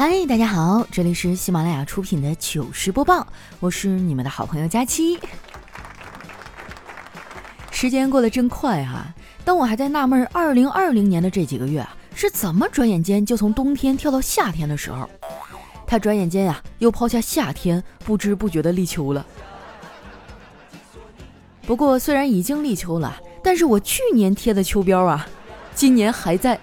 嗨，大家好，这里是喜马拉雅出品的糗事播报，我是你们的好朋友佳期。时间过得真快哈，当我还在纳闷二零二零年的这几个月啊是怎么转眼间就从冬天跳到夏天的时候，他转眼间呀又抛下夏天，不知不觉的立秋了。不过虽然已经立秋了，但是我去年贴的秋膘啊，今年还在。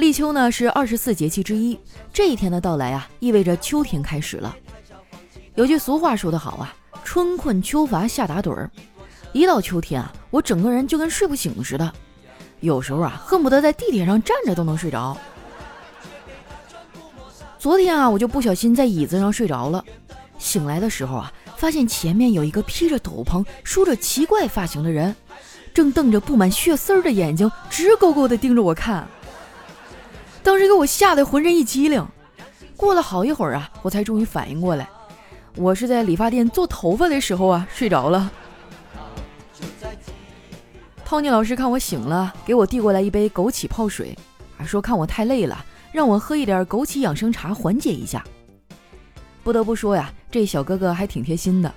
立秋呢是二十四节气之一，这一天的到来啊，意味着秋天开始了。有句俗话说得好啊，“春困秋乏夏打盹儿”。一到秋天啊，我整个人就跟睡不醒似的，有时候啊，恨不得在地铁上站着都能睡着。昨天啊，我就不小心在椅子上睡着了，醒来的时候啊，发现前面有一个披着斗篷、梳着奇怪发型的人，正瞪着布满血丝儿的眼睛，直勾勾地盯着我看。当时给我吓得浑身一激灵，过了好一会儿啊，我才终于反应过来，我是在理发店做头发的时候啊睡着了。汤尼老师看我醒了，给我递过来一杯枸杞泡水，啊说看我太累了，让我喝一点枸杞养生茶缓解一下。不得不说呀，这小哥哥还挺贴心的。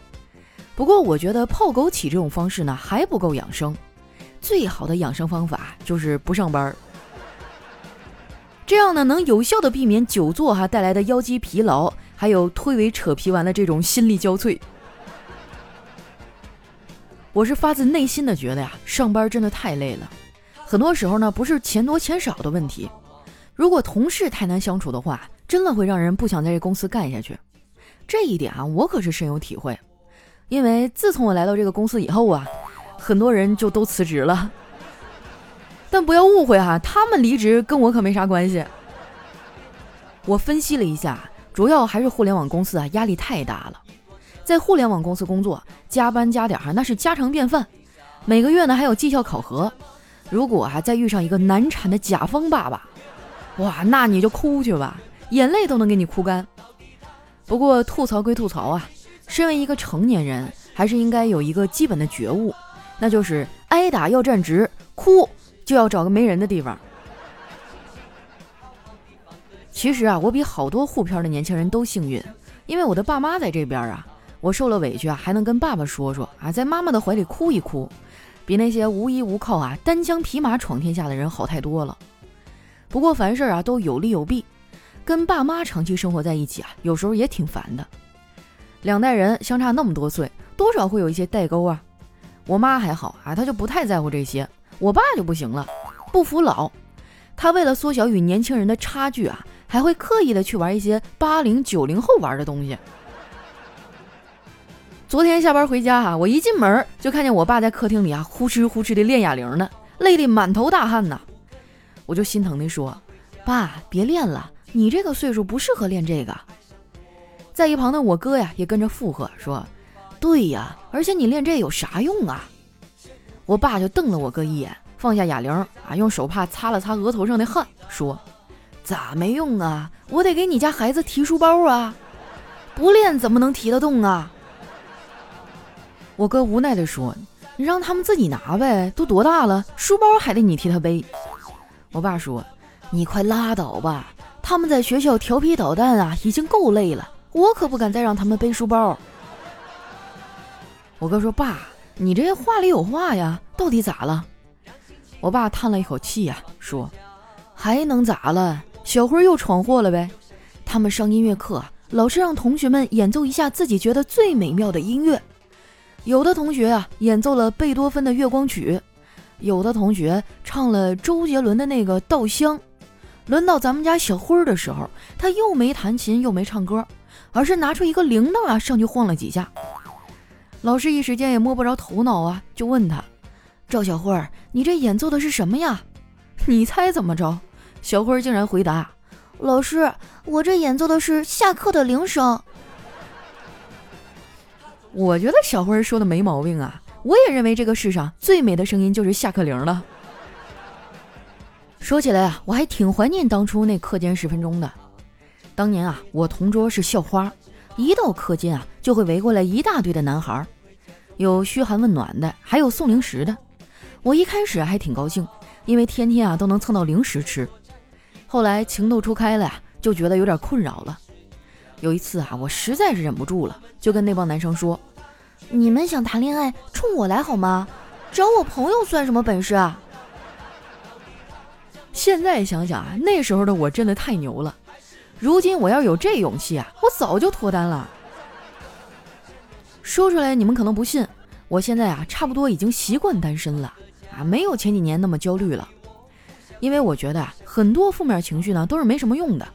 不过我觉得泡枸杞这种方式呢还不够养生，最好的养生方法就是不上班。这样呢，能有效的避免久坐哈带来的腰肌疲劳，还有推诿扯皮完的这种心力交瘁。我是发自内心的觉得呀，上班真的太累了。很多时候呢，不是钱多钱少的问题，如果同事太难相处的话，真的会让人不想在这公司干下去。这一点啊，我可是深有体会。因为自从我来到这个公司以后啊，很多人就都辞职了。但不要误会哈，他们离职跟我可没啥关系。我分析了一下，主要还是互联网公司啊压力太大了。在互联网公司工作，加班加点哈那是家常便饭。每个月呢还有绩效考核，如果啊再遇上一个难产的甲方爸爸，哇，那你就哭去吧，眼泪都能给你哭干。不过吐槽归吐槽啊，身为一个成年人，还是应该有一个基本的觉悟，那就是挨打要站直，哭。就要找个没人的地方。其实啊，我比好多沪漂的年轻人都幸运，因为我的爸妈在这边啊，我受了委屈啊，还能跟爸爸说说啊，在妈妈的怀里哭一哭，比那些无依无靠啊、单枪匹马闯天下的人好太多了。不过凡事啊都有利有弊，跟爸妈长期生活在一起啊，有时候也挺烦的。两代人相差那么多岁，多少会有一些代沟啊。我妈还好啊，她就不太在乎这些。我爸就不行了，不服老。他为了缩小与年轻人的差距啊，还会刻意的去玩一些八零九零后玩的东西。昨天下班回家哈，我一进门就看见我爸在客厅里啊呼哧呼哧的练哑铃呢，累得满头大汗呐。我就心疼的说：“爸，别练了，你这个岁数不适合练这个。”在一旁的我哥呀也跟着附和说：“对呀，而且你练这有啥用啊？”我爸就瞪了我哥一眼，放下哑铃啊，用手帕擦了擦额头上的汗，说：“咋没用啊？我得给你家孩子提书包啊，不练怎么能提得动啊？”我哥无奈地说：“你让他们自己拿呗，都多大了，书包还得你替他背。”我爸说：“你快拉倒吧，他们在学校调皮捣蛋啊，已经够累了，我可不敢再让他们背书包。”我哥说：“爸。”你这话里有话呀，到底咋了？我爸叹了一口气呀，说：“还能咋了？小辉又闯祸了呗。他们上音乐课，老师让同学们演奏一下自己觉得最美妙的音乐。有的同学啊，演奏了贝多芬的《月光曲》，有的同学唱了周杰伦的那个《稻香》。轮到咱们家小辉的时候，他又没弹琴，又没唱歌，而是拿出一个铃铛啊，上去晃了几下。”老师一时间也摸不着头脑啊，就问他：“赵小慧，你这演奏的是什么呀？”你猜怎么着？小慧竟然回答：“老师，我这演奏的是下课的铃声。”我觉得小慧说的没毛病啊，我也认为这个世上最美的声音就是下课铃了。说起来啊，我还挺怀念当初那课间十分钟的。当年啊，我同桌是校花。一到课间啊，就会围过来一大堆的男孩，有嘘寒问暖的，还有送零食的。我一开始还挺高兴，因为天天啊都能蹭到零食吃。后来情窦初开了呀，就觉得有点困扰了。有一次啊，我实在是忍不住了，就跟那帮男生说：“你们想谈恋爱，冲我来好吗？找我朋友算什么本事啊？”现在想想啊，那时候的我真的太牛了。如今我要有这勇气啊，我早就脱单了。说出来你们可能不信，我现在啊，差不多已经习惯单身了啊，没有前几年那么焦虑了。因为我觉得啊，很多负面情绪呢都是没什么用的。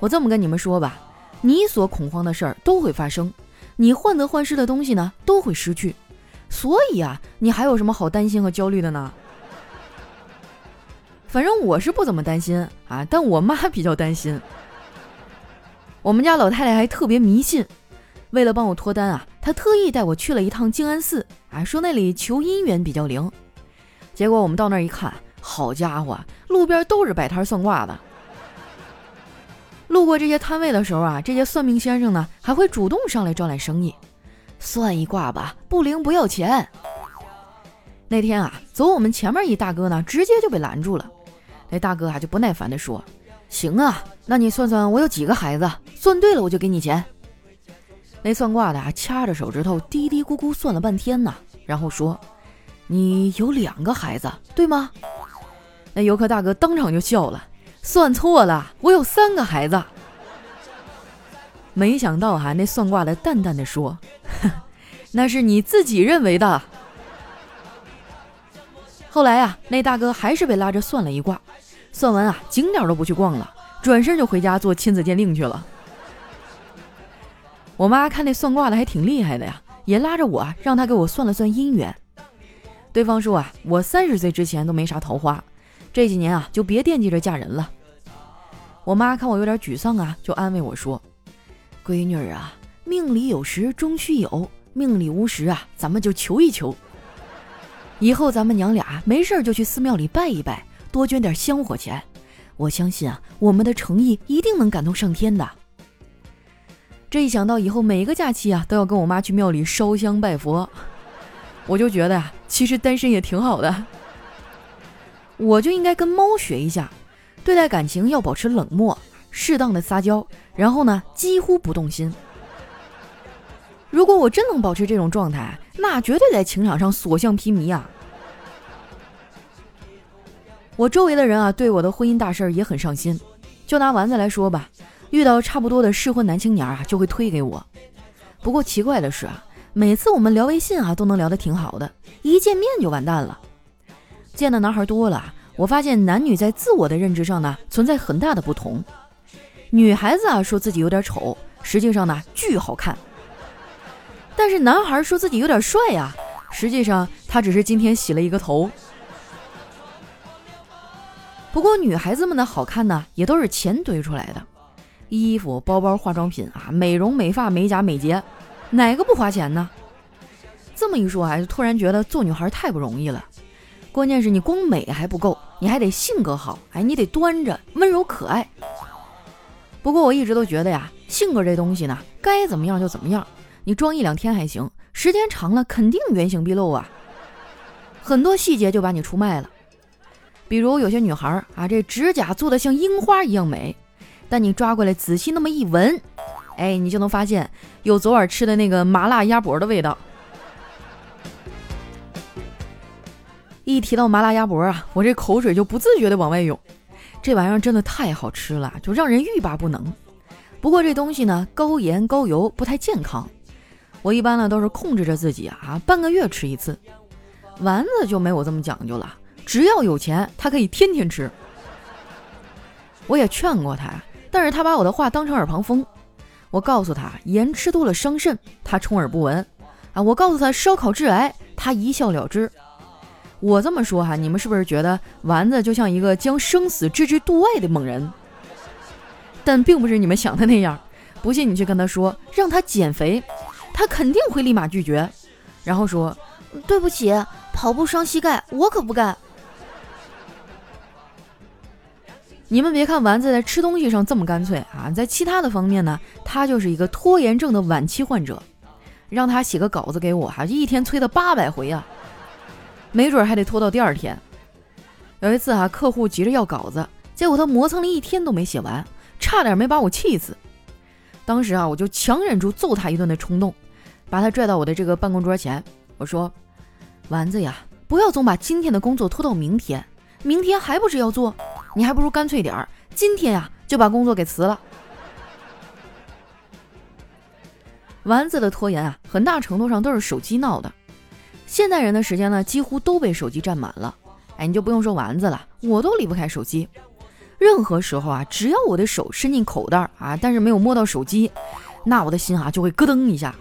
我这么跟你们说吧。你所恐慌的事儿都会发生，你患得患失的东西呢都会失去，所以啊，你还有什么好担心和焦虑的呢？反正我是不怎么担心啊，但我妈 比较担心。我们家老太太还特别迷信，为了帮我脱单啊，他特意带我去了一趟静安寺啊，说那里求姻缘比较灵。结果我们到那儿一看，好家伙，路边都是摆摊算卦的。路过这些摊位的时候啊，这些算命先生呢还会主动上来招揽生意，算一卦吧，不灵不要钱。那天啊，走我们前面一大哥呢，直接就被拦住了。那大哥啊就不耐烦地说：“行啊，那你算算我有几个孩子，算对了我就给你钱。”那算卦的啊掐着手指头嘀嘀咕咕算了半天呢，然后说：“你有两个孩子，对吗？”那游客大哥当场就笑了。算错了，我有三个孩子。没想到哈，那算卦的淡淡的说：“那是你自己认为的。”后来啊，那大哥还是被拉着算了一卦，算完啊，景点都不去逛了，转身就回家做亲子鉴定去了。我妈看那算卦的还挺厉害的呀，也拉着我让他给我算了算姻缘。对方说啊，我三十岁之前都没啥桃花。这几年啊，就别惦记着嫁人了。我妈看我有点沮丧啊，就安慰我说：“闺女儿啊，命里有时终须有，命里无时啊，咱们就求一求。以后咱们娘俩没事就去寺庙里拜一拜，多捐点香火钱。我相信啊，我们的诚意一定能感动上天的。”这一想到以后每个假期啊都要跟我妈去庙里烧香拜佛，我就觉得啊，其实单身也挺好的。我就应该跟猫学一下，对待感情要保持冷漠，适当的撒娇，然后呢，几乎不动心。如果我真能保持这种状态，那绝对在情场上所向披靡啊！我周围的人啊，对我的婚姻大事儿也很上心。就拿丸子来说吧，遇到差不多的适婚男青年啊，就会推给我。不过奇怪的是啊，每次我们聊微信啊，都能聊得挺好的，一见面就完蛋了。见的男孩多了，我发现男女在自我的认知上呢存在很大的不同。女孩子啊说自己有点丑，实际上呢巨好看。但是男孩说自己有点帅呀，实际上他只是今天洗了一个头。不过女孩子们的好看呢，也都是钱堆出来的，衣服、包包、化妆品啊，美容、美发、美甲、美睫，哪个不花钱呢？这么一说啊，就突然觉得做女孩太不容易了。关键是你光美还不够，你还得性格好，哎，你得端着、温柔、可爱。不过我一直都觉得呀，性格这东西呢，该怎么样就怎么样。你装一两天还行，时间长了肯定原形毕露啊。很多细节就把你出卖了。比如有些女孩啊，这指甲做的像樱花一样美，但你抓过来仔细那么一闻，哎，你就能发现有昨晚吃的那个麻辣鸭脖的味道。一提到麻辣鸭脖啊，我这口水就不自觉的往外涌。这玩意儿真的太好吃了，就让人欲罢不能。不过这东西呢，高盐高油，不太健康。我一般呢都是控制着自己啊，半个月吃一次。丸子就没我这么讲究了，只要有钱，他可以天天吃。我也劝过他，但是他把我的话当成耳旁风。我告诉他盐吃多了伤肾，他充耳不闻。啊，我告诉他烧烤致癌，他一笑了之。我这么说哈，你们是不是觉得丸子就像一个将生死置之度外的猛人？但并不是你们想的那样。不信你去跟他说，让他减肥，他肯定会立马拒绝，然后说：“对不起，跑步伤膝盖，我可不干。”你们别看丸子在吃东西上这么干脆啊，在其他的方面呢，他就是一个拖延症的晚期患者。让他写个稿子给我，哈，一天催他八百回啊。没准还得拖到第二天。有一次啊，客户急着要稿子，结果他磨蹭了一天都没写完，差点没把我气死。当时啊，我就强忍住揍他一顿的冲动，把他拽到我的这个办公桌前，我说：“丸子呀，不要总把今天的工作拖到明天，明天还不是要做？你还不如干脆点儿，今天呀就把工作给辞了。”丸子的拖延啊，很大程度上都是手机闹的。现代人的时间呢，几乎都被手机占满了。哎，你就不用说丸子了，我都离不开手机。任何时候啊，只要我的手伸进口袋啊，但是没有摸到手机，那我的心啊就会咯噔一下。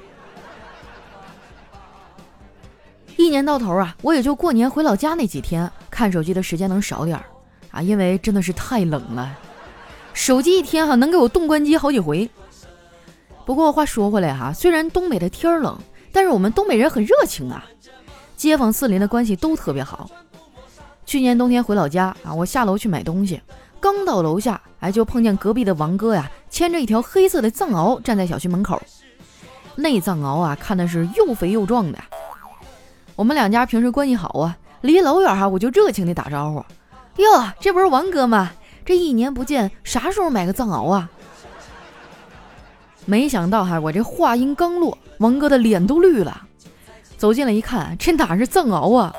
一年到头啊，我也就过年回老家那几天看手机的时间能少点儿啊，因为真的是太冷了，手机一天哈能给我冻关机好几回。不过话说回来哈，虽然东北的天冷，但是我们东北人很热情啊，街坊四邻的关系都特别好。去年冬天回老家啊，我下楼去买东西，刚到楼下，哎，就碰见隔壁的王哥呀，牵着一条黑色的藏獒站在小区门口。那藏獒啊，看的是又肥又壮的。我们两家平时关系好啊，离老远哈，我就热情地打招呼：“哟，这不是王哥吗？这一年不见，啥时候买个藏獒啊？”没想到哈，我这话音刚落，王哥的脸都绿了。走进来一看，这哪是藏獒啊？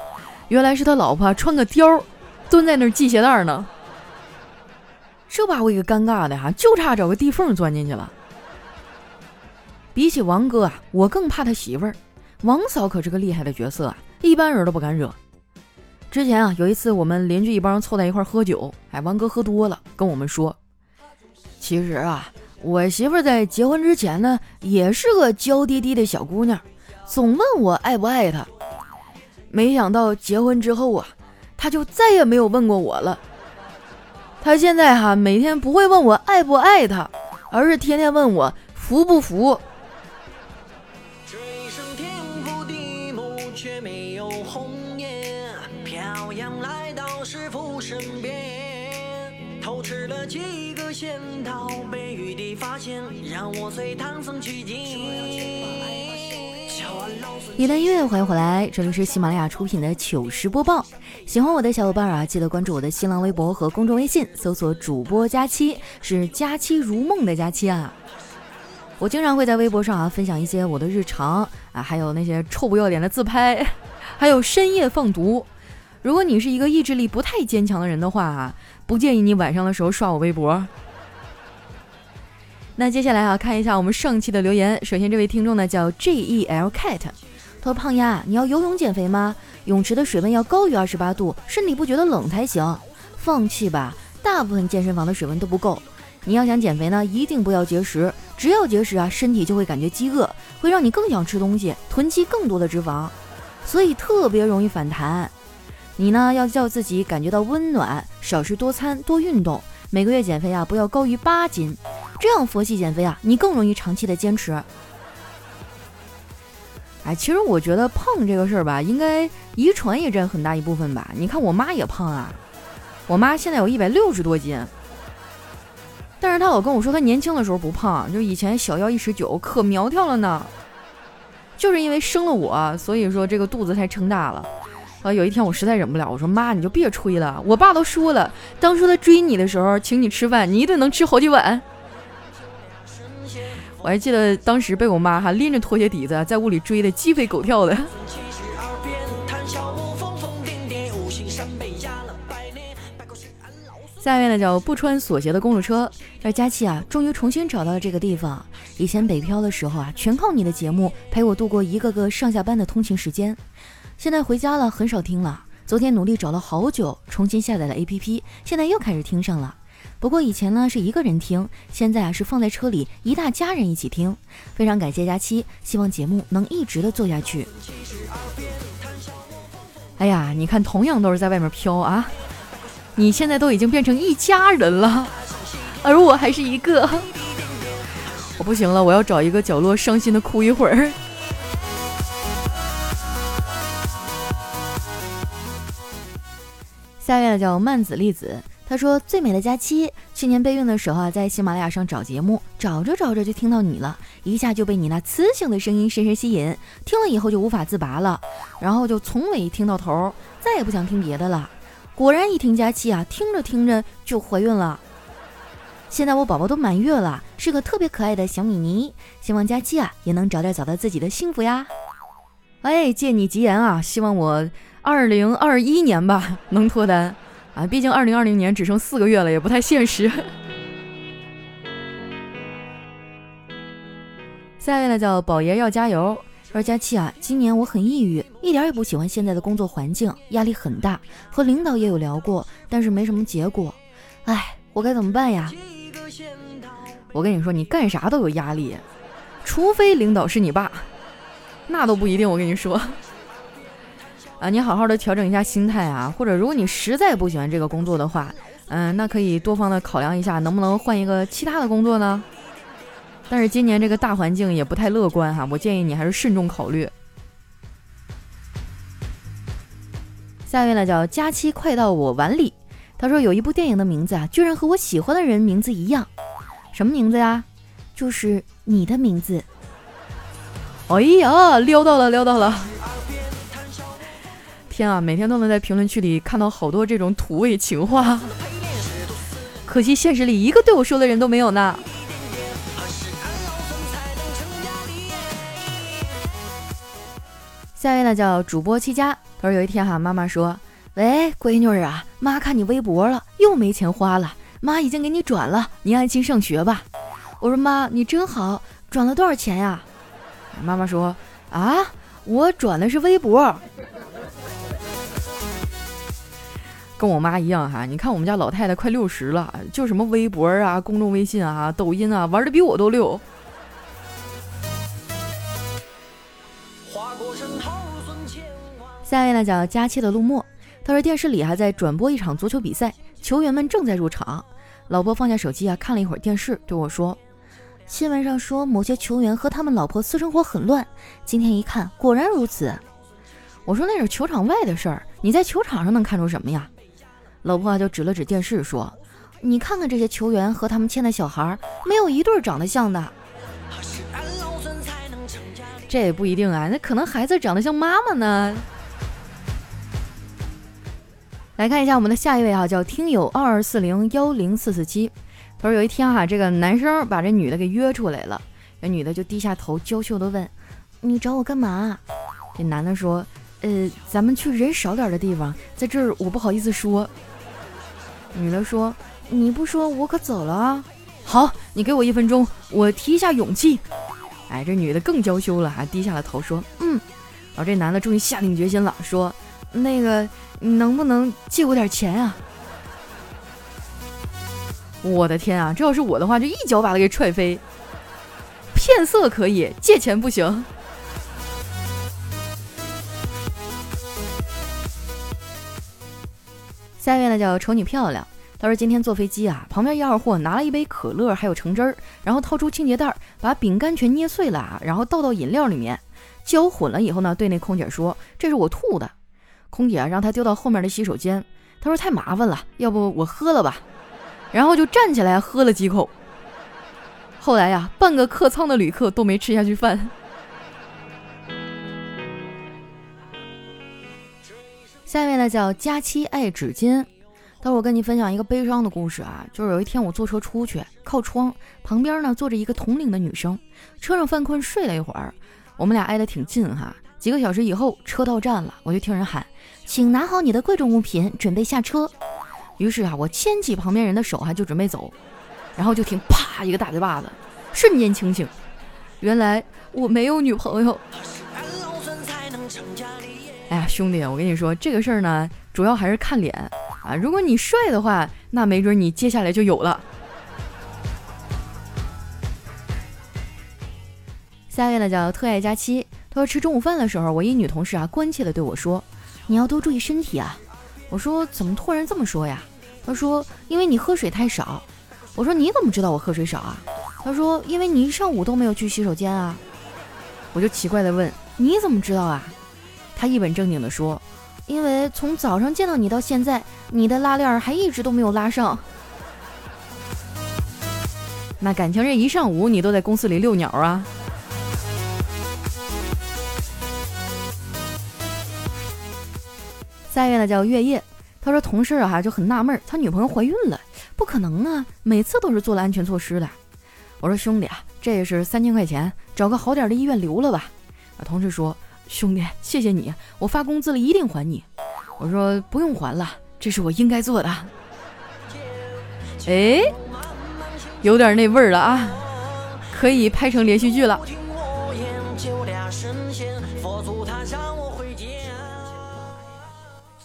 原来是他老婆穿个貂，蹲在那儿系鞋带呢。这把我给尴尬的哈，就差找个地缝钻进去了。比起王哥啊，我更怕他媳妇儿。王嫂可是个厉害的角色啊，一般人都不敢惹。之前啊，有一次我们邻居一帮人凑在一块喝酒，哎，王哥喝多了，跟我们说：“其实啊。”我媳妇在结婚之前呢，也是个娇滴滴的小姑娘，总问我爱不爱她。没想到结婚之后啊，她就再也没有问过我了。她现在哈每天不会问我爱不爱她，而是天天问我服不服。了几个仙桃，被玉帝发现，让我随唐僧取经。一段音乐欢迎回来，这里是喜马拉雅出品的糗事播报。喜欢我的小伙伴啊，记得关注我的新浪微博和公众微信，搜索主播佳期，是佳期如梦的佳期啊。我经常会在微博上啊分享一些我的日常啊，还有那些臭不要脸的自拍，还有深夜放毒。如果你是一个意志力不太坚强的人的话啊。不建议你晚上的时候刷我微博。那接下来啊，看一下我们上期的留言。首先，这位听众呢叫 J E L Cat，他说：“胖丫，你要游泳减肥吗？泳池的水温要高于二十八度，身体不觉得冷才行。放弃吧，大部分健身房的水温都不够。你要想减肥呢，一定不要节食，只要节食啊，身体就会感觉饥饿，会让你更想吃东西，囤积更多的脂肪，所以特别容易反弹。”你呢，要叫自己感觉到温暖，少吃多餐，多运动，每个月减肥啊，不要高于八斤，这样佛系减肥啊，你更容易长期的坚持。哎，其实我觉得胖这个事儿吧，应该遗传也占很大一部分吧。你看我妈也胖啊，我妈现在有一百六十多斤，但是她老跟我说她年轻的时候不胖，就以前小腰一尺九，可苗条了呢。就是因为生了我，所以说这个肚子才撑大了。啊，有一天我实在忍不了，我说妈，你就别吹了。我爸都说了，当初他追你的时候，请你吃饭，你一顿能吃好几碗。我还记得当时被我妈哈拎着拖鞋底子在屋里追的鸡飞狗跳的。下面呢叫不穿锁鞋的公路车，这佳期啊，终于重新找到了这个地方。以前北漂的时候啊，全靠你的节目陪我度过一个个上下班的通勤时间。现在回家了，很少听了。昨天努力找了好久，重新下载了 APP，现在又开始听上了。不过以前呢是一个人听，现在啊是放在车里，一大家人一起听。非常感谢佳期，希望节目能一直的做下去。哎呀，你看，同样都是在外面飘啊，你现在都已经变成一家人了，而我还是一个。我不行了，我要找一个角落伤心的哭一会儿。下面叫曼子粒子，他说最美的假期，去年备孕的时候啊，在喜马拉雅上找节目，找着找着就听到你了，一下就被你那磁性的声音深深吸引，听了以后就无法自拔了，然后就从尾听到头，再也不想听别的了。果然一听假期啊，听着听着就怀孕了。现在我宝宝都满月了，是个特别可爱的小米妮，希望佳期啊也能早点找到自己的幸福呀。哎，借你吉言啊，希望我二零二一年吧 能脱单啊，毕竟二零二零年只剩四个月了，也不太现实。下一位呢叫宝爷要加油，说佳期啊，今年我很抑郁，一点也不喜欢现在的工作环境，压力很大，和领导也有聊过，但是没什么结果，哎，我该怎么办呀？我跟你说，你干啥都有压力，除非领导是你爸，那都不一定。我跟你说，啊，你好好的调整一下心态啊，或者如果你实在不喜欢这个工作的话，嗯，那可以多方的考量一下，能不能换一个其他的工作呢？但是今年这个大环境也不太乐观哈，我建议你还是慎重考虑。下一位呢叫佳期快到我碗里，他说有一部电影的名字啊，居然和我喜欢的人名字一样。什么名字呀？就是你的名字。哎呀，撩到了，撩到了！天啊，每天都能在评论区里看到好多这种土味情话，可惜现实里一个对我说的人都没有呢。下一位呢叫主播七家，他说有一天哈，妈妈说：“喂，闺女儿啊，妈看你微博了，又没钱花了。”妈已经给你转了，你安心上学吧。我说妈，你真好，转了多少钱呀？妈妈说啊，我转的是微博。跟我妈一样哈，你看我们家老太太快六十了，就什么微博啊、公众微信啊、抖音啊，玩的比我都溜。下一位呢叫佳期的陆墨，他说电视里还在转播一场足球比赛，球员们正在入场。老婆放下手机啊，看了一会儿电视，对我说：“新闻上说某些球员和他们老婆私生活很乱，今天一看，果然如此。”我说：“那是球场外的事儿，你在球场上能看出什么呀？”老婆就指了指电视说：“你看看这些球员和他们牵的小孩，没有一对长得像的。”这也不一定啊，那可能孩子长得像妈妈呢。来看一下我们的下一位啊，叫听友二二四零幺零四四七。他说有一天哈，这个男生把这女的给约出来了，这女的就低下头娇羞的问：“你找我干嘛？”这男的说：“呃，咱们去人少点的地方，在这儿我不好意思说。”女的说：“你不说我可走了啊。”好，你给我一分钟，我提一下勇气。哎，这女的更娇羞了，还低下了头说：“嗯。”然后这男的终于下定决心了，说：“那个。”你能不能借我点钱啊？我的天啊，这要是我的话，就一脚把他给踹飞。骗色可以，借钱不行。下一位呢叫丑女漂亮，她说今天坐飞机啊，旁边一二货拿了一杯可乐，还有橙汁儿，然后掏出清洁袋，把饼干全捏碎了啊，然后倒到饮料里面，搅混了以后呢，对那空姐说：“这是我吐的。”空姐啊让他丢到后面的洗手间，他说太麻烦了，要不我喝了吧，然后就站起来喝了几口。后来呀，半个客舱的旅客都没吃下去饭。下面呢叫佳期爱纸巾，待会儿我跟你分享一个悲伤的故事啊，就是有一天我坐车出去，靠窗旁边呢坐着一个同龄的女生，车上犯困睡了一会儿，我们俩挨得挺近哈。几个小时以后，车到站了，我就听人喊：“请拿好你的贵重物品，准备下车。”于是啊，我牵起旁边人的手，哈，就准备走，然后就听啪一个大嘴巴子，瞬间清醒。原来我没有女朋友。哎呀，兄弟，我跟你说这个事儿呢，主要还是看脸啊。如果你帅的话，那没准你接下来就有了。下一位呢，叫特爱佳期。他说吃中午饭的时候，我一女同事啊关切的对我说：“你要多注意身体啊。”我说：“怎么突然这么说呀？”他说：“因为你喝水太少。”我说：“你怎么知道我喝水少啊？”他说：“因为你一上午都没有去洗手间啊。”我就奇怪的问：“你怎么知道啊？”他一本正经的说：“因为从早上见到你到现在，你的拉链还一直都没有拉上。”那感情这一上午你都在公司里遛鸟啊？下一位呢叫月夜，他说同事啊就很纳闷，他女朋友怀孕了，不可能啊，每次都是做了安全措施的。我说兄弟啊，这是三千块钱，找个好点的医院留了吧。啊，同事说兄弟，谢谢你，我发工资了一定还你。我说不用还了，这是我应该做的。哎，有点那味儿了啊，可以拍成连续剧了。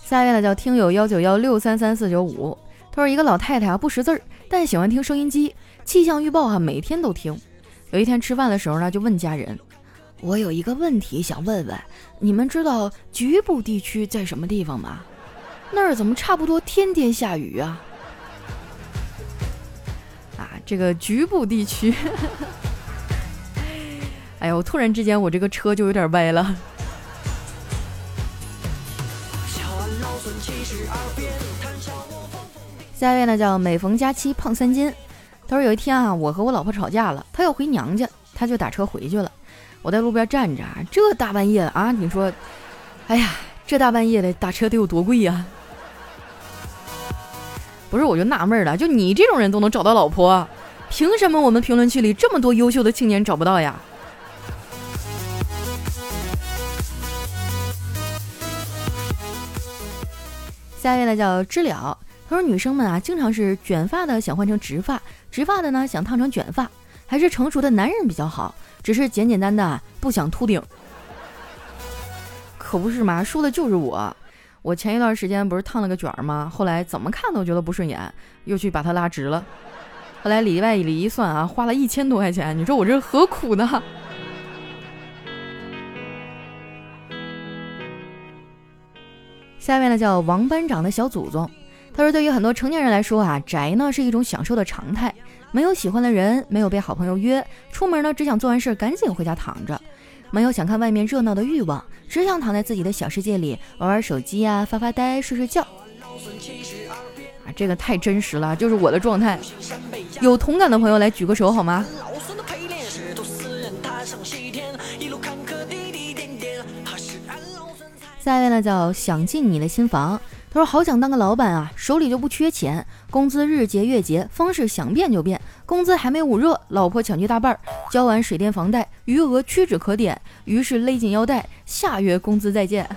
下一位呢叫听友幺九幺六三三四九五，他说一个老太太啊不识字儿，但喜欢听收音机，气象预报啊每天都听。有一天吃饭的时候呢，就问家人，我有一个问题想问问，你们知道局部地区在什么地方吗？那儿怎么差不多天天下雨啊？啊，这个局部地区，哎呀，我突然之间我这个车就有点歪了。下一位呢叫每逢佳期胖三斤。他说有一天啊，我和我老婆吵架了，她要回娘家，他就打车回去了。我在路边站着，这大半夜的啊，你说，哎呀，这大半夜的打车得有多贵呀？不是，我就纳闷了，就你这种人都能找到老婆，凭什么我们评论区里这么多优秀的青年找不到呀？下一位呢叫知了。他说：“女生们啊，经常是卷发的想换成直发，直发的呢想烫成卷发，还是成熟的男人比较好，只是简简单单不想秃顶。可不是嘛，说的就是我。我前一段时间不是烫了个卷儿吗？后来怎么看都觉得不顺眼，又去把它拉直了。后来里外里一算啊，花了一千多块钱。你说我这何苦呢？” 下面呢叫王班长的小祖宗。他说：“对于很多成年人来说啊，宅呢是一种享受的常态。没有喜欢的人，没有被好朋友约出门呢，只想做完事赶紧回家躺着。没有想看外面热闹的欲望，只想躺在自己的小世界里玩玩手机啊，发发呆，睡睡觉。啊，这个太真实了，就是我的状态。有同感的朋友来举个手好吗？”下一位呢，叫想进你的新房。他说：“好想当个老板啊，手里就不缺钱，工资日结月结，方式想变就变。工资还没捂热，老婆抢去大半儿，交完水电房贷，余额屈指可点，于是勒紧腰带，下月工资再见。”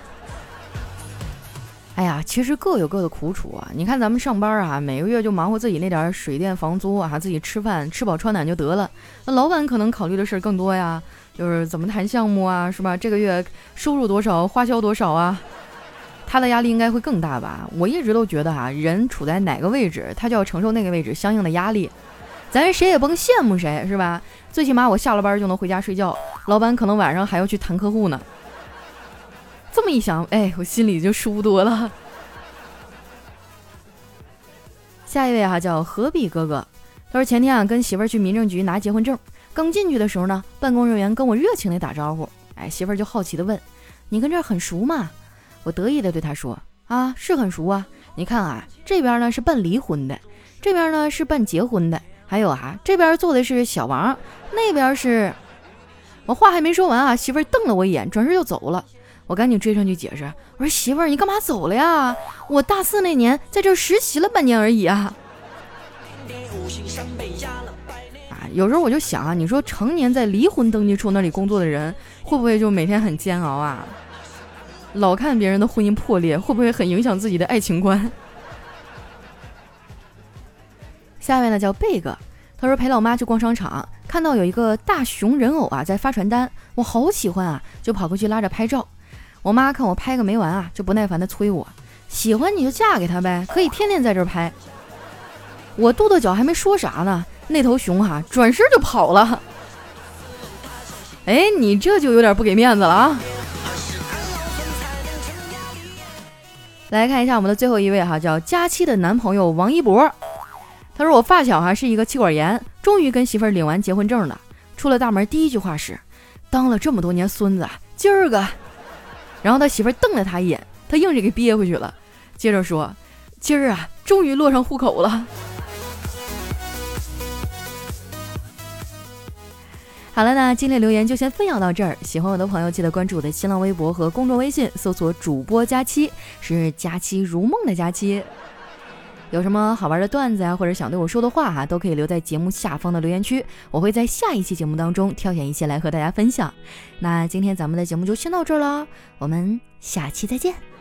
哎呀，其实各有各的苦楚啊。你看咱们上班啊，每个月就忙活自己那点水电房租啊，自己吃饭吃饱穿暖就得了。那老板可能考虑的事儿更多呀，就是怎么谈项目啊，是吧？这个月收入多少，花销多少啊？他的压力应该会更大吧？我一直都觉得啊，人处在哪个位置，他就要承受那个位置相应的压力。咱谁也甭羡慕谁，是吧？最起码我下了班就能回家睡觉，老板可能晚上还要去谈客户呢。这么一想，哎，我心里就舒服多了。下一位哈叫何必哥哥，他说前天啊跟媳妇儿去民政局拿结婚证，刚进去的时候呢，办公人员跟我热情的打招呼，哎，媳妇儿就好奇的问：“你跟这儿很熟吗？”我得意地对他说：“啊，是很熟啊！你看啊，这边呢是办离婚的，这边呢是办结婚的，还有啊，这边坐的是小王，那边是……我话还没说完啊，媳妇儿瞪了我一眼，转身就走了。我赶紧追上去解释，我说媳妇儿，你干嘛走了呀？我大四那年在这实习了半年而已啊！啊，有时候我就想啊，你说成年在离婚登记处那里工作的人，会不会就每天很煎熬啊？”老看别人的婚姻破裂，会不会很影响自己的爱情观？下面呢叫贝哥，他说陪老妈去逛商场，看到有一个大熊人偶啊在发传单，我好喜欢啊，就跑过去拉着拍照。我妈看我拍个没完啊，就不耐烦的催我：“喜欢你就嫁给他呗，可以天天在这儿拍。”我跺跺脚还没说啥呢，那头熊哈转身就跑了。哎，你这就有点不给面子了啊！来看一下我们的最后一位哈，叫佳期的男朋友王一博。他说我发小哈是一个气管炎，终于跟媳妇儿领完结婚证了。出了大门第一句话是：“当了这么多年孙子，今儿个。”然后他媳妇儿瞪了他一眼，他硬是给憋回去了。接着说：“今儿啊，终于落上户口了。”好了，那今天留言就先分享到这儿。喜欢我的朋友，记得关注我的新浪微博和公众微信，搜索“主播佳期”，是“佳期如梦”的佳期。有什么好玩的段子呀，或者想对我说的话哈，都可以留在节目下方的留言区，我会在下一期节目当中挑选一些来和大家分享。那今天咱们的节目就先到这儿了，我们下期再见。